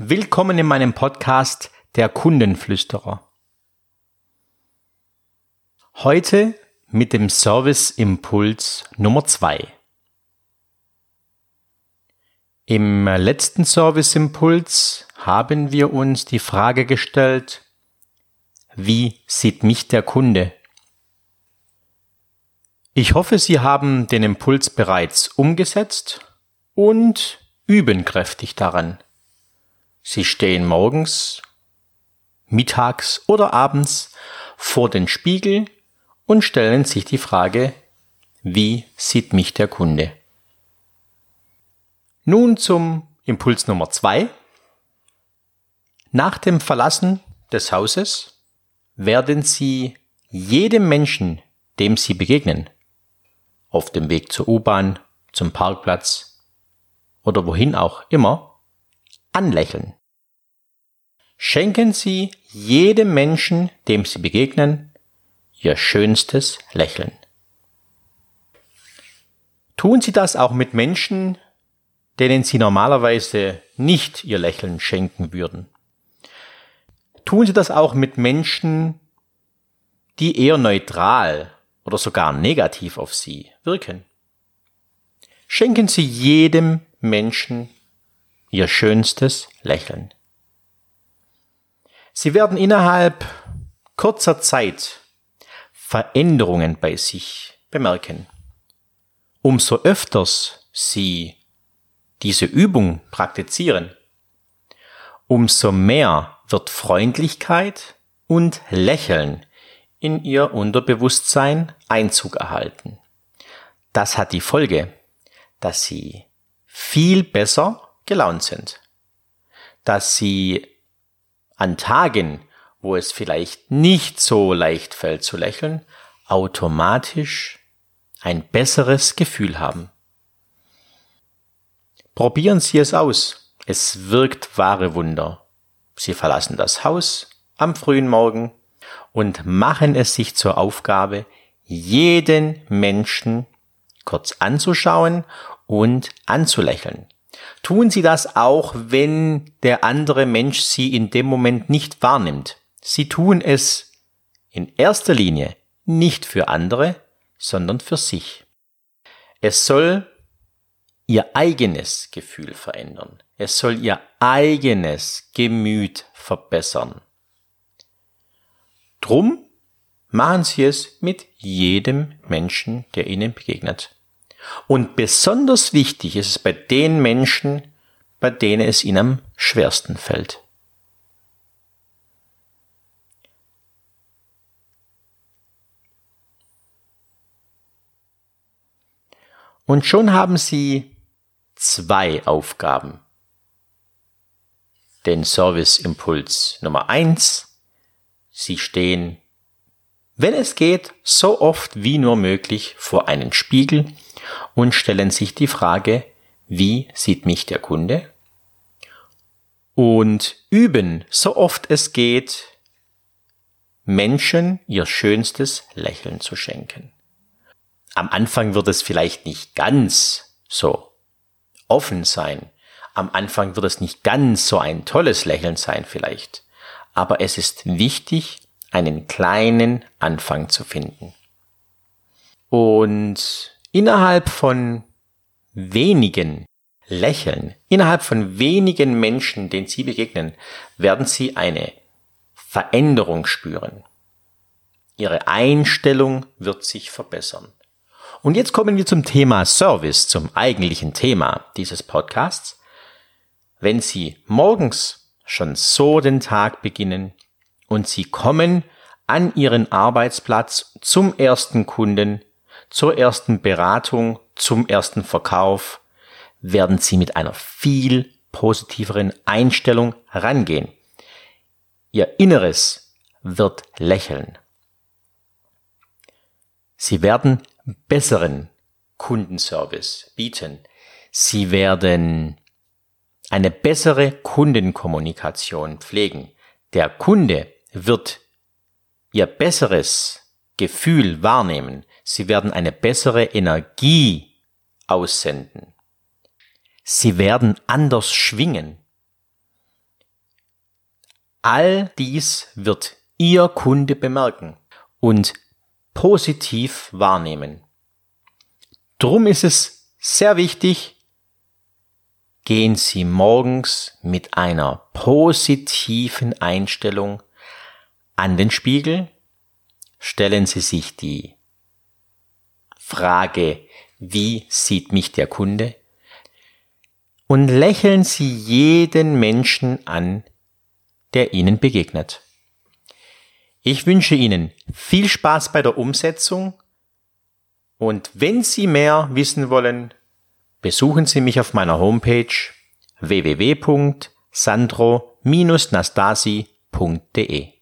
Willkommen in meinem Podcast Der Kundenflüsterer. Heute mit dem Service Impuls Nummer zwei. Im letzten Service Impuls haben wir uns die Frage gestellt, wie sieht mich der Kunde? Ich hoffe, Sie haben den Impuls bereits umgesetzt und üben kräftig daran. Sie stehen morgens, mittags oder abends vor den Spiegel und stellen sich die Frage, wie sieht mich der Kunde? Nun zum Impuls Nummer zwei. Nach dem Verlassen des Hauses werden Sie jedem Menschen, dem Sie begegnen, auf dem Weg zur U-Bahn, zum Parkplatz oder wohin auch immer, anlächeln. Schenken Sie jedem Menschen, dem Sie begegnen, Ihr schönstes Lächeln. Tun Sie das auch mit Menschen, denen Sie normalerweise nicht Ihr Lächeln schenken würden. Tun Sie das auch mit Menschen, die eher neutral oder sogar negativ auf Sie wirken. Schenken Sie jedem Menschen Ihr schönstes Lächeln. Sie werden innerhalb kurzer Zeit Veränderungen bei sich bemerken. Umso öfters Sie diese Übung praktizieren, umso mehr wird Freundlichkeit und Lächeln in Ihr Unterbewusstsein Einzug erhalten. Das hat die Folge, dass Sie viel besser gelaunt sind, dass Sie an Tagen, wo es vielleicht nicht so leicht fällt zu lächeln, automatisch ein besseres Gefühl haben. Probieren Sie es aus. Es wirkt wahre Wunder. Sie verlassen das Haus am frühen Morgen und machen es sich zur Aufgabe, jeden Menschen kurz anzuschauen und anzulächeln. Tun Sie das auch, wenn der andere Mensch Sie in dem Moment nicht wahrnimmt. Sie tun es in erster Linie nicht für andere, sondern für sich. Es soll Ihr eigenes Gefühl verändern. Es soll Ihr eigenes Gemüt verbessern. Drum machen Sie es mit jedem Menschen, der Ihnen begegnet. Und besonders wichtig ist es bei den Menschen, bei denen es ihnen am schwersten fällt. Und schon haben Sie zwei Aufgaben. Den Serviceimpuls Nummer eins. Sie stehen, wenn es geht, so oft wie nur möglich vor einen Spiegel und stellen sich die Frage, wie sieht mich der Kunde? Und üben, so oft es geht, Menschen ihr schönstes Lächeln zu schenken. Am Anfang wird es vielleicht nicht ganz so offen sein. Am Anfang wird es nicht ganz so ein tolles Lächeln sein vielleicht. Aber es ist wichtig, einen kleinen Anfang zu finden. Und innerhalb von wenigen Lächeln, innerhalb von wenigen Menschen, denen Sie begegnen, werden Sie eine Veränderung spüren. Ihre Einstellung wird sich verbessern. Und jetzt kommen wir zum Thema Service, zum eigentlichen Thema dieses Podcasts. Wenn Sie morgens schon so den Tag beginnen und Sie kommen an Ihren Arbeitsplatz zum ersten Kunden, zur ersten Beratung, zum ersten Verkauf, werden Sie mit einer viel positiveren Einstellung herangehen. Ihr Inneres wird lächeln. Sie werden besseren Kundenservice bieten. Sie werden eine bessere Kundenkommunikation pflegen. Der Kunde wird ihr besseres Gefühl wahrnehmen. Sie werden eine bessere Energie aussenden. Sie werden anders schwingen. All dies wird Ihr Kunde bemerken und positiv wahrnehmen. Drum ist es sehr wichtig, gehen Sie morgens mit einer positiven Einstellung an den Spiegel, stellen Sie sich die Frage, wie sieht mich der Kunde? Und lächeln Sie jeden Menschen an, der Ihnen begegnet. Ich wünsche Ihnen viel Spaß bei der Umsetzung und wenn Sie mehr wissen wollen, besuchen Sie mich auf meiner Homepage www.sandro-nastasi.de.